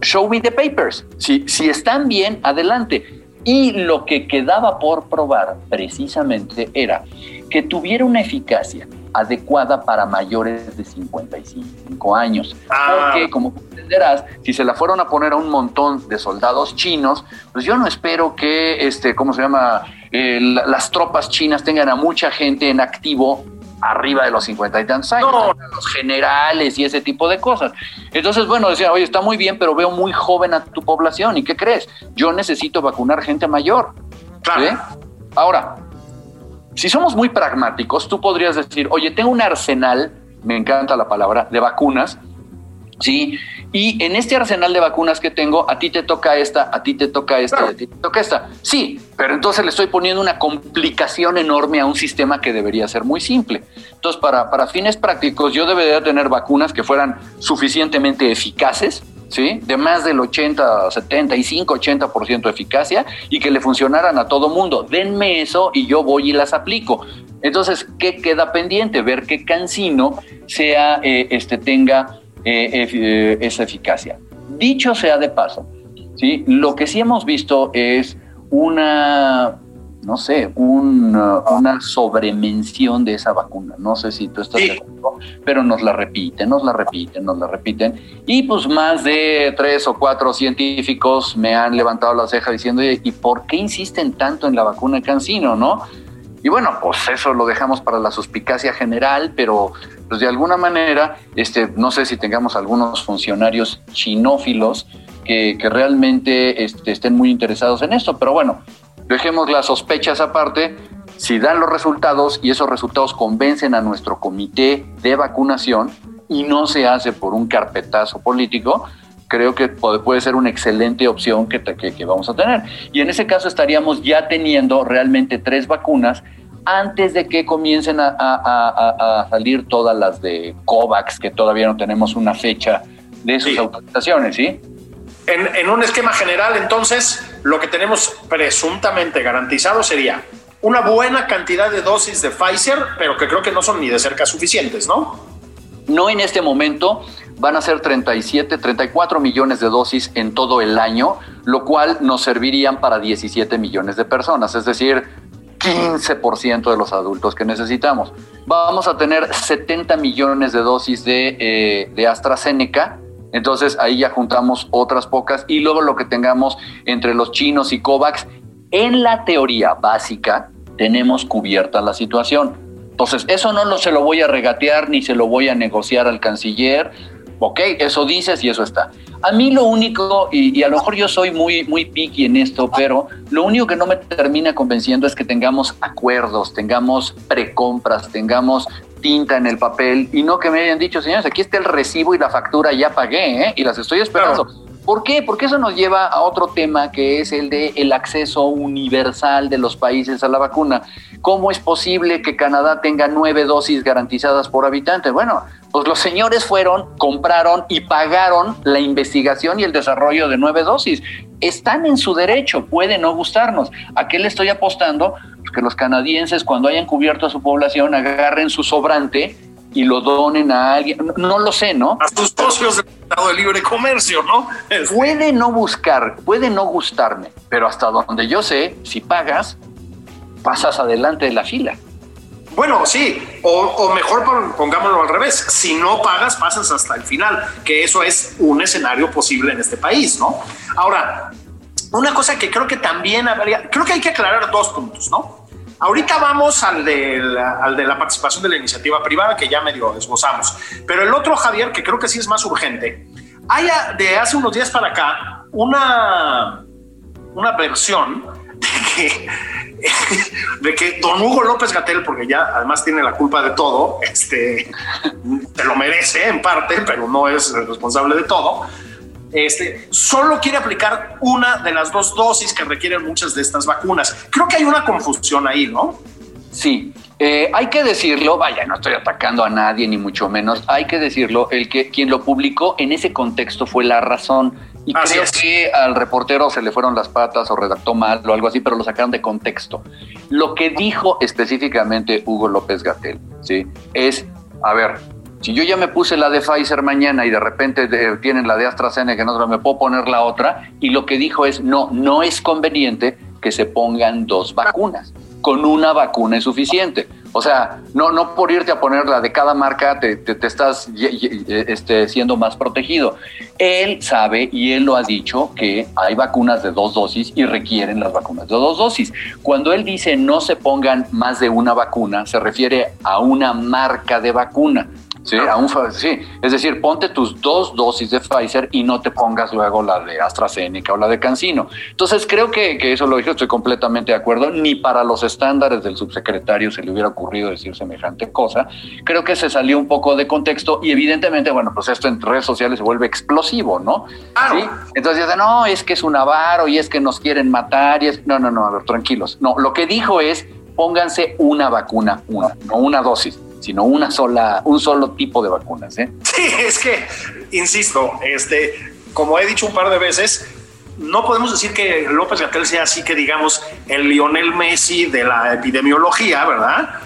show me the papers. Si, si están bien, adelante. Y lo que quedaba por probar precisamente era que tuviera una eficacia adecuada para mayores de 55 años. Ah. Porque, como entenderás, si se la fueron a poner a un montón de soldados chinos, pues yo no espero que, este, ¿cómo se llama? Eh, las tropas chinas tengan a mucha gente en activo arriba de los 50 y tantos años, los generales y ese tipo de cosas. Entonces, bueno, decía, oye, está muy bien, pero veo muy joven a tu población. ¿Y qué crees? Yo necesito vacunar gente mayor. Ahora, si somos muy pragmáticos, tú podrías decir, oye, tengo un arsenal, me encanta la palabra, de vacunas, ¿sí? Y en este arsenal de vacunas que tengo, a ti te toca esta, a ti te toca esta, a ti te toca esta. Sí, pero entonces le estoy poniendo una complicación enorme a un sistema que debería ser muy simple. Entonces, para, para fines prácticos, yo debería tener vacunas que fueran suficientemente eficaces, ¿sí? De más del 80, 75, 80% de eficacia y que le funcionaran a todo mundo. Denme eso y yo voy y las aplico. Entonces, ¿qué queda pendiente? Ver que Cancino sea, eh, este, tenga eh, eh, esa eficacia. Dicho sea de paso, ¿sí? lo que sí hemos visto es una, no sé, una sobremención de esa vacuna. No sé si tú estás de acuerdo, pero nos la repiten, nos la repiten, nos la repiten. Y pues más de tres o cuatro científicos me han levantado la ceja diciendo, ¿y por qué insisten tanto en la vacuna de Cancino, no? Y bueno, pues eso lo dejamos para la suspicacia general, pero pues de alguna manera, este, no sé si tengamos algunos funcionarios chinófilos que, realmente este, estén muy interesados en esto, pero bueno, dejemos las sospechas aparte. Si dan los resultados y esos resultados convencen a nuestro comité de vacunación y no se hace por un carpetazo político, creo que puede, ser una excelente opción que, que, vamos a tener. Y en ese caso estaríamos ya teniendo realmente tres vacunas antes de que comiencen a, salir todas las de COVAX, que todavía no tenemos una fecha de sus autorizaciones, ¿sí? En, en un esquema general, entonces, lo que tenemos presuntamente garantizado sería una buena cantidad de dosis de Pfizer, pero que creo que no son ni de cerca suficientes, ¿no? No en este momento, van a ser 37, 34 millones de dosis en todo el año, lo cual nos servirían para 17 millones de personas, es decir, 15% de los adultos que necesitamos. Vamos a tener 70 millones de dosis de, eh, de AstraZeneca, entonces ahí ya juntamos otras pocas y luego lo que tengamos entre los chinos y COVAX, en la teoría básica tenemos cubierta la situación. Entonces, eso no lo, se lo voy a regatear ni se lo voy a negociar al canciller ok, eso dices y eso está. A mí lo único, y, a lo mejor yo soy muy, muy picky en esto, pero lo único que no me termina convenciendo es que tengamos acuerdos, tengamos precompras, tengamos tinta en el papel y no que me hayan dicho, señores, aquí está el recibo y la factura, ya pagué, ¿eh? y las estoy esperando. ¿Por qué? Porque eso nos lleva a otro tema que es el de el acceso universal de los países a la vacuna. ¿Cómo es posible que Canadá tenga nueve dosis garantizadas por habitante? Bueno, pues los señores fueron, compraron y pagaron la investigación y el desarrollo de nueve dosis. Están en su derecho, puede no gustarnos. ¿A qué le estoy apostando? Pues que los canadienses cuando hayan cubierto a su población agarren su sobrante y lo donen a alguien, no, lo sé, ¿no? A sus socios del Estado de Libre Comercio, ¿no? Puede no buscar, puede no gustarme, pero hasta donde yo sé, si pagas, pasas adelante de la fila. Bueno, sí, o, mejor pongámoslo al revés, si no pagas, pasas hasta el final, que eso es un escenario posible en este país, ¿no? Ahora, una cosa que creo que también habría, creo que hay que aclarar dos puntos, ¿no? Ahorita vamos al de, la, participación de la iniciativa privada, que ya medio esbozamos. Pero el otro, Javier, que creo que sí es más urgente, hay de hace unos días para acá una, una versión [LAUGHS] de que, [LAUGHS] de que don Hugo López Gatel, porque ya además tiene la culpa de todo, este, se lo merece en parte, pero no es el responsable de todo, este, solo quiere aplicar una de las dos dosis que requieren muchas de estas vacunas. Creo que hay una confusión ahí, ¿no? Sí, eh, hay que decirlo, vaya, no estoy atacando a nadie ni mucho menos, hay que decirlo, el que quien lo publicó en ese contexto fue la razón. Y creo que al reportero se le fueron las patas o redactó mal o algo así, pero lo sacaron de contexto. Lo que dijo específicamente Hugo López Gatel, ¿sí? Es, a ver, si yo ya me puse la de Pfizer mañana y de repente tienen la de AstraZeneca, no me puedo poner la otra, y lo que dijo es, no, no es conveniente que se pongan dos vacunas, con una vacuna es suficiente. O sea, no, no por irte a poner la de cada marca te, te, estás este, siendo más protegido. Él sabe y él lo ha dicho que hay vacunas de dos dosis y requieren las vacunas de dos dosis. Cuando él dice no se pongan más de una vacuna, se refiere a una marca de vacuna. Sí, aún, sí, es decir, ponte tus dos dosis de Pfizer y no te pongas luego la de AstraZeneca o la de Cancino. Entonces, creo que, eso lo dije, estoy completamente de acuerdo. Ni para los estándares del subsecretario se le hubiera ocurrido decir semejante cosa. Creo que se salió un poco de contexto y, evidentemente, bueno, pues esto en redes sociales se vuelve explosivo, ¿no? ¿Sí? Entonces, no, es que es un avaro y es que nos quieren matar y es. No, no, no, a ver, tranquilos. No, lo que dijo es pónganse una vacuna, una, no una dosis sino una sola, un solo tipo de vacunas. ¿eh? [LAUGHS] Sí, es que, insisto, este, como he dicho un par de veces, no podemos decir que López Gatel sea así que digamos el Lionel Messi de la epidemiología, ¿verdad?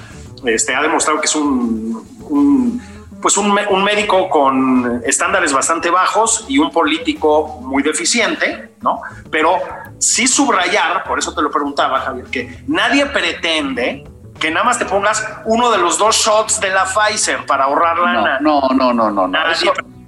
Este ha demostrado que es un, pues un, un, médico con estándares bastante bajos y un político muy deficiente, ¿no? Pero sí subrayar, por eso te lo preguntaba, Javier, que nadie pretende que nada más te pongas uno de los dos shots de la Pfizer para ahorrar lana. No, no, no, no, no.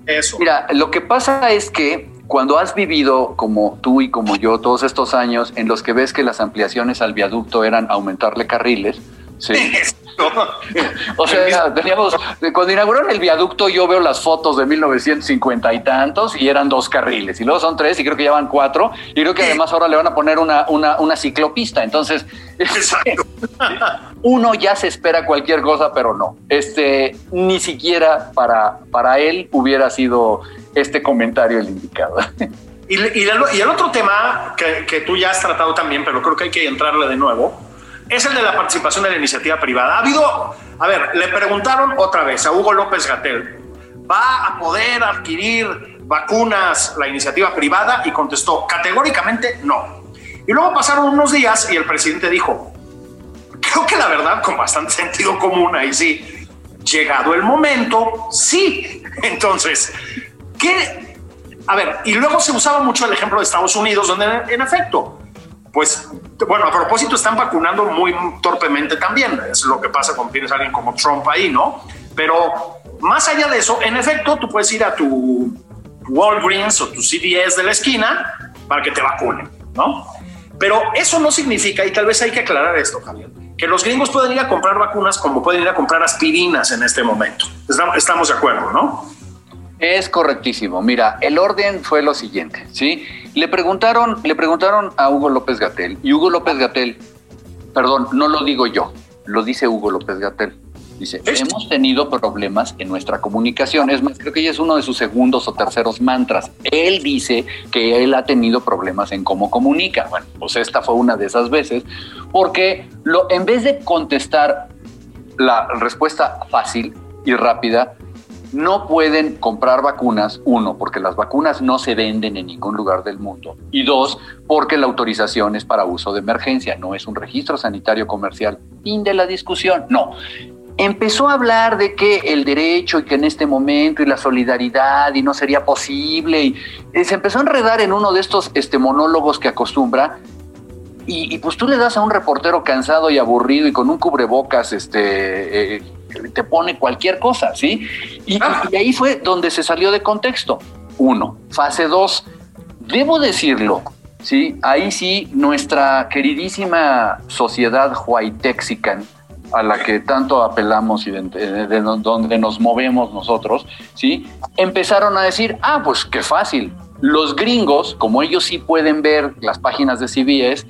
eso, Mira, lo que pasa es que cuando has vivido como tú y como yo todos estos años en los que ves que las ampliaciones al viaducto eran aumentarle carriles, Sí. [LAUGHS] o sea, teníamos, cuando inauguraron el viaducto, yo veo las fotos de 1950 y tantos y eran dos carriles, y luego son tres, y creo que ya van cuatro, y creo que además ahora le van a poner una, una, una ciclopista. Entonces, [LAUGHS] uno ya se espera cualquier cosa, pero no. Este, ni siquiera para, para él hubiera sido este comentario el indicado. [LAUGHS] Y, y, el otro tema que, que tú ya has tratado también, pero creo que hay que entrarle de nuevo, es el de la participación de la iniciativa privada. Ha habido, a ver, le preguntaron otra vez a Hugo López Gatel, ¿va a poder adquirir vacunas la iniciativa privada? Y contestó categóricamente no. Y luego pasaron unos días y el presidente dijo, creo que la verdad con bastante sentido común ahí sí, llegado el momento, sí. [LAUGHS] Entonces, ¿qué? A ver, y luego se usaba mucho el ejemplo de Estados Unidos, donde en efecto, pues bueno, a propósito, están vacunando muy torpemente también. Es lo que pasa cuando tienes a alguien como Trump ahí, ¿no? Pero más allá de eso, en efecto, tú puedes ir a tu Walgreens o tu CVS de la esquina para que te vacunen, ¿no? Pero eso no significa, y tal vez hay que aclarar esto, Javier, que los gringos pueden ir a comprar vacunas como pueden ir a comprar aspirinas en este momento. Estamos de acuerdo, ¿no? Es correctísimo. Mira, el orden fue lo siguiente, ¿sí? Le preguntaron, le preguntaron a Hugo López Gatel y Hugo López Gatel, perdón, no lo digo yo, lo dice Hugo López Gatel. Dice, hemos tenido problemas en nuestra comunicación. Es más, creo que ya es uno de sus segundos o terceros mantras. Él dice que él ha tenido problemas en cómo comunica. Bueno, pues esta fue una de esas veces, porque lo, en vez de contestar la respuesta fácil y rápida, no pueden comprar vacunas, uno, porque las vacunas no se venden en ningún lugar del mundo, y dos, porque la autorización es para uso de emergencia, no es un registro sanitario comercial. Fin de la discusión, no. Empezó a hablar de que el derecho y que en este momento y la solidaridad y no sería posible, y, se empezó a enredar en uno de estos este, monólogos que acostumbra, y, pues tú le das a un reportero cansado y aburrido y con un cubrebocas, este, eh, te pone cualquier cosa, ¿sí? Y, ahí fue donde se salió de contexto. Uno. Fase dos. Debo decirlo, ¿sí? Ahí sí, nuestra queridísima sociedad huaytexican, a la que tanto apelamos y de, donde nos movemos nosotros, ¿sí? Empezaron a decir, ah, pues qué fácil. Los gringos, como ellos sí pueden ver las páginas de CBS,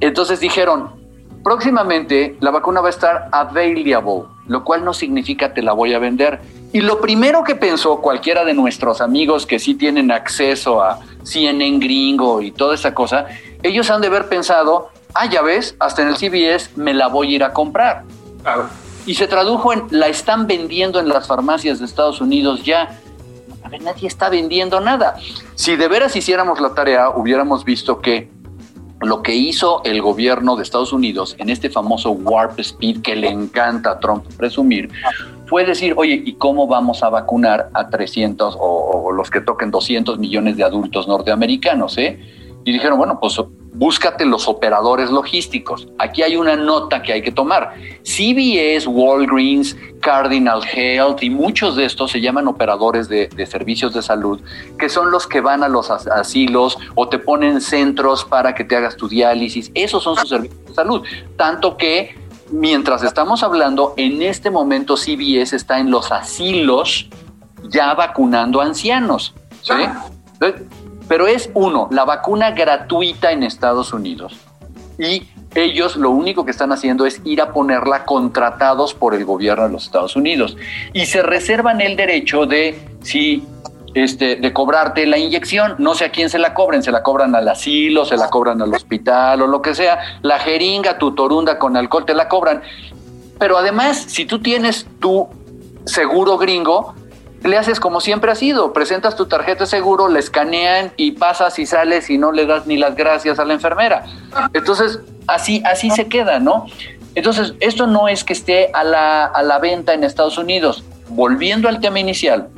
entonces dijeron, próximamente la vacuna va a estar available, lo cual no significa te la voy a vender. Y lo primero que pensó cualquiera de nuestros amigos que sí tienen acceso a CNN gringo y toda esa cosa, ellos han de haber pensado, ah, ya ves, hasta en el CBS me la voy a ir a comprar. Y se tradujo en, la están vendiendo en las farmacias de Estados Unidos ya. A ver, nadie está vendiendo nada. Si de veras hiciéramos la tarea, hubiéramos visto que lo que hizo el gobierno de Estados Unidos en este famoso warp speed que le encanta a Trump presumir, fue decir, oye, ¿y cómo vamos a vacunar a 300 o, los que toquen 200 millones de adultos norteamericanos? Eh? Y dijeron, bueno, pues búscate los operadores logísticos. Aquí hay una nota que hay que tomar. CBS, Walgreens, Cardinal Health y muchos de estos se llaman operadores de, servicios de salud, que son los que van a los asilos o te ponen centros para que te hagas tu diálisis. Esos son sus servicios de salud. Tanto que mientras estamos hablando, en este momento CBS está en los asilos ya vacunando ancianos. ¿sí? Pero es uno, la vacuna gratuita en Estados Unidos. Y ellos lo único que están haciendo es ir a ponerla contratados por el gobierno de los Estados Unidos. Y se reservan el derecho de, si este, de cobrarte la inyección. No sé a quién se la cobren, se la cobran al asilo, se la cobran al hospital o lo que sea. La jeringa, tu torunda con alcohol, te la cobran. Pero además, si tú tienes tu seguro gringo, le haces como siempre ha sido, presentas tu tarjeta de seguro, le escanean y pasas y sales y no le das ni las gracias a la enfermera. Entonces, así, así se queda, ¿no? Entonces, esto no es que esté a la, a la venta en Estados Unidos. Volviendo al tema inicial,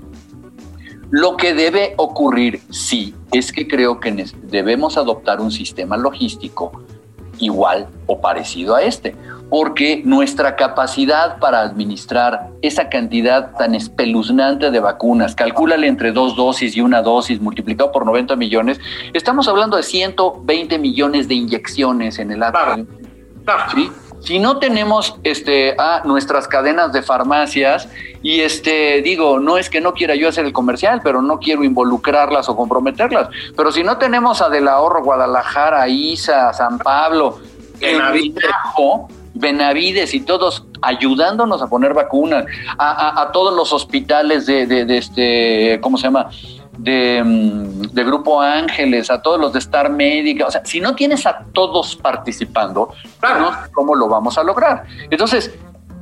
lo que debe ocurrir, sí, es que creo que debemos adoptar un sistema logístico igual o parecido a este porque nuestra capacidad para administrar esa cantidad tan espeluznante de vacunas, calcúlale entre dos dosis y una dosis multiplicado por 90 millones, estamos hablando de 120 millones de inyecciones en el año. ¿sí? si no tenemos este, a nuestras cadenas de farmacias y este, digo, no es que no quiera yo hacer el comercial, pero no quiero involucrarlas o comprometerlas, pero si no tenemos a Del Ahorro, Guadalajara, Isa, San Pablo, Benavides, Benavides y todos ayudándonos a poner vacunas, a, todos los hospitales de, de este, ¿cómo se llama? Mm, de, Grupo Ángeles, a todos los de Star Médica. O sea, si no tienes a todos participando, claro. ¿cómo lo vamos a lograr? Entonces,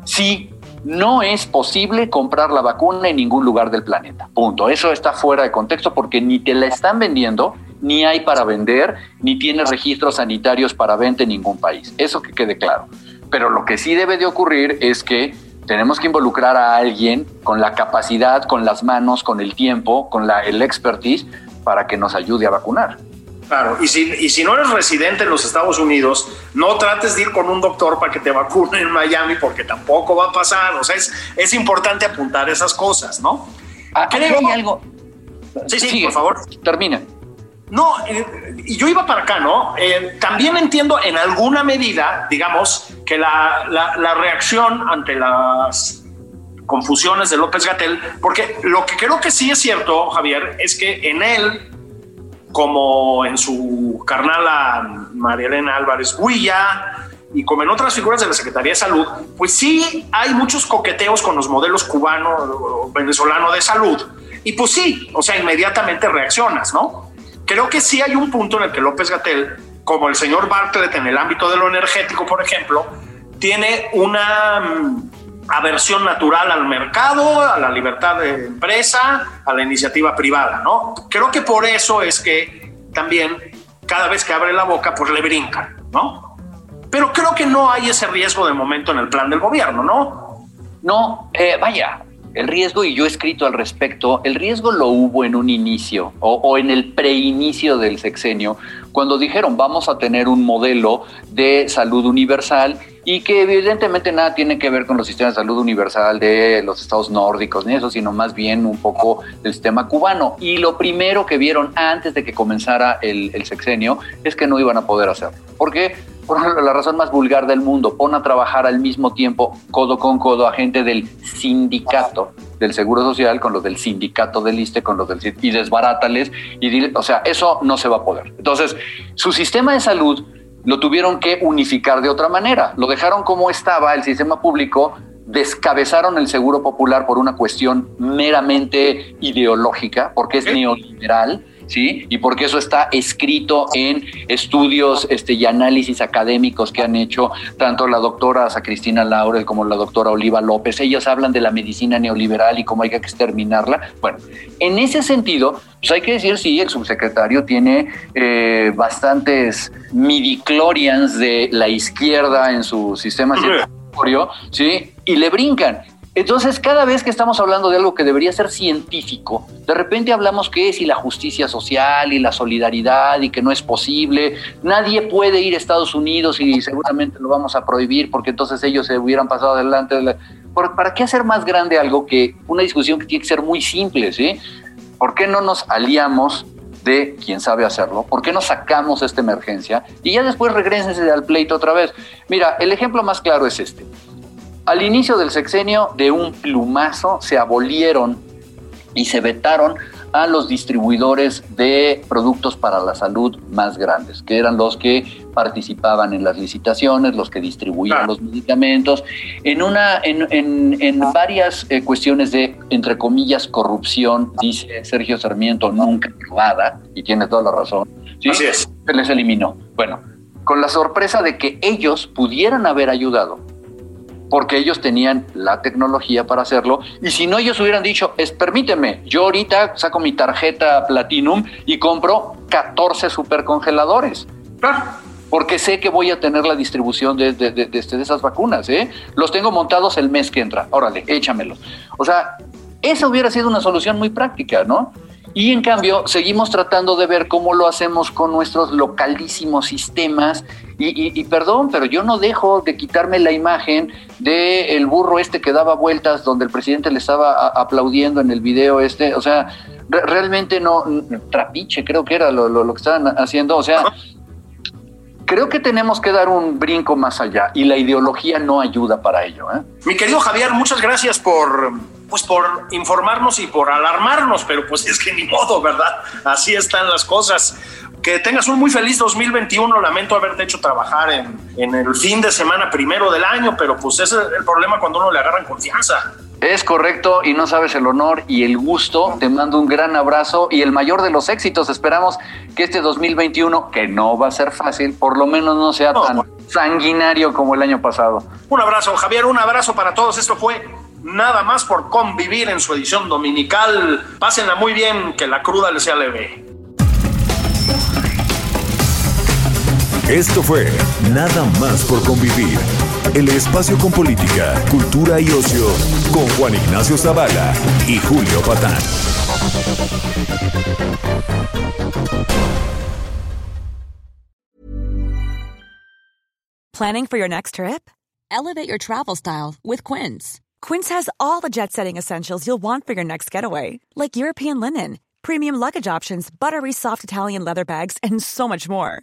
si no es posible comprar la vacuna en ningún lugar del planeta. Punto. Eso está fuera de contexto porque ni te la están vendiendo, ni hay para vender, ni tienes registros sanitarios para venta en ningún país. Eso que quede claro. Pero lo que sí debe de ocurrir es que tenemos que involucrar a alguien con la capacidad, con las manos, con el tiempo, con la, el expertise para que nos ayude a vacunar. Claro, y si, y si no eres residente en los Estados Unidos, no trates de ir con un doctor para que te vacune en Miami porque tampoco va a pasar. O sea, es, es importante apuntar esas cosas, ¿no? Ah, Creo... hay algo. Sí, sí, por favor. Termina. No, eh, y yo iba para acá, ¿no? Eh, también entiendo en alguna medida, digamos, que la, la, reacción ante las confusiones de López Gatel, porque lo que creo que sí es cierto, Javier, es que en él, como en su carnal María Elena Álvarez Huilla, y como en otras figuras de la Secretaría de Salud, pues sí hay muchos coqueteos con los modelos cubano o venezolano de salud. Y pues sí, o sea, inmediatamente reaccionas, ¿no? Creo que sí hay un punto en el que López Gatel, como el señor Bartlett en el ámbito de lo energético, por ejemplo, tiene una mm, aversión natural al mercado, a la libertad de empresa, a la iniciativa privada, ¿no? Creo que por eso es que también cada vez que abre la boca, pues le brincan, ¿no? Pero creo que no hay ese riesgo de momento en el plan del gobierno, ¿no? No, eh, vaya, el riesgo, y yo he escrito al respecto, el riesgo lo hubo en un inicio o, en el preinicio del sexenio, cuando dijeron vamos a tener un modelo de salud universal y que evidentemente nada tiene que ver con los sistemas de salud universal de los estados nórdicos ni eso, sino más bien un poco del sistema cubano. Y lo primero que vieron antes de que comenzara el, sexenio es que no iban a poder hacerlo. ¿Por qué? por la razón más vulgar del mundo, pon a trabajar al mismo tiempo, codo con codo, a gente del sindicato del Seguro Social con los del sindicato del ISTE, con los del y desbarátales, y dile, o sea, eso no se va a poder. Entonces, su sistema de salud lo tuvieron que unificar de otra manera. Lo dejaron como estaba el sistema público, descabezaron el seguro popular por una cuestión meramente ideológica, porque es neoliberal ¿sí? Y porque eso está escrito en estudios este, y análisis académicos que han hecho tanto la doctora Cristina Laurel como la doctora Oliva López. Ellos hablan de la medicina neoliberal y cómo hay que exterminarla. Bueno, en ese sentido, pues hay que decir, sí, el subsecretario tiene eh, bastantes midichlorians de la izquierda en su sistema circulatorio, ¿sí? Y le brincan. Entonces, cada vez que estamos hablando de algo que debería ser científico, de repente hablamos que es y la justicia social y la solidaridad y que no es posible. Nadie puede ir a Estados Unidos y seguramente lo vamos a prohibir porque entonces ellos se hubieran pasado adelante. ¿Para qué hacer más grande algo que una discusión que tiene que ser muy simple? ¿sí? ¿Por qué no nos aliamos de quien sabe hacerlo? ¿Por qué no sacamos esta emergencia? Y ya después regresense al pleito otra vez. Mira, el ejemplo más claro es este. Al inicio del sexenio, de un plumazo, se abolieron y se vetaron a los distribuidores de productos para la salud más grandes, que eran los que participaban en las licitaciones, los que distribuían los medicamentos, en, una, en, varias eh, cuestiones de, entre comillas, corrupción, dice Sergio Sarmiento, nunca probada, y tiene toda la razón. ¿sí? Así es. Se les eliminó. Bueno, con la sorpresa de que ellos pudieran haber ayudado porque ellos tenían la tecnología para hacerlo. Y si no, ellos hubieran dicho, es, permíteme, yo ahorita saco mi tarjeta Platinum y compro 14 supercongeladores. Porque sé que voy a tener la distribución de, de, de, de esas vacunas. ¿eh? Los tengo montados el mes que entra. Órale, échamelos. O sea, esa hubiera sido una solución muy práctica, ¿no? Y en cambio, seguimos tratando de ver cómo lo hacemos con nuestros localísimos sistemas. Y, perdón, pero yo no dejo de quitarme la imagen del el burro este que daba vueltas donde el presidente le estaba aplaudiendo en el video este. O sea, realmente no, trapiche creo que era lo, lo, que estaban haciendo. O sea, creo que tenemos que dar un brinco más allá y la ideología no ayuda para ello. ¿eh? Mi querido Javier, muchas gracias por pues por informarnos y por alarmarnos, pero pues es que ni modo, ¿verdad? Así están las cosas. Que tengas un muy feliz 2021. Lamento haberte hecho trabajar en, en el fin de semana primero del año, pero pues ese es el problema cuando uno le agarran confianza. Es correcto y no sabes el honor y el gusto. Te mando un gran abrazo y el mayor de los éxitos. Esperamos que este 2021, que no va a ser fácil, por lo menos no sea tan sanguinario como el año pasado. Un abrazo, Javier, un abrazo para todos. Esto fue nada más por convivir en su edición dominical. Pásenla muy bien, que la cruda les sea leve. Esto fue Nada más por convivir. El espacio con política, cultura y ocio con Juan Ignacio Zavala y Julio Patán. Planning for your next trip? Elevate your travel style with Quince. Quince has all the jet setting essentials you'll want for your next getaway, like European linen, premium luggage options, buttery soft Italian leather bags, and so much more.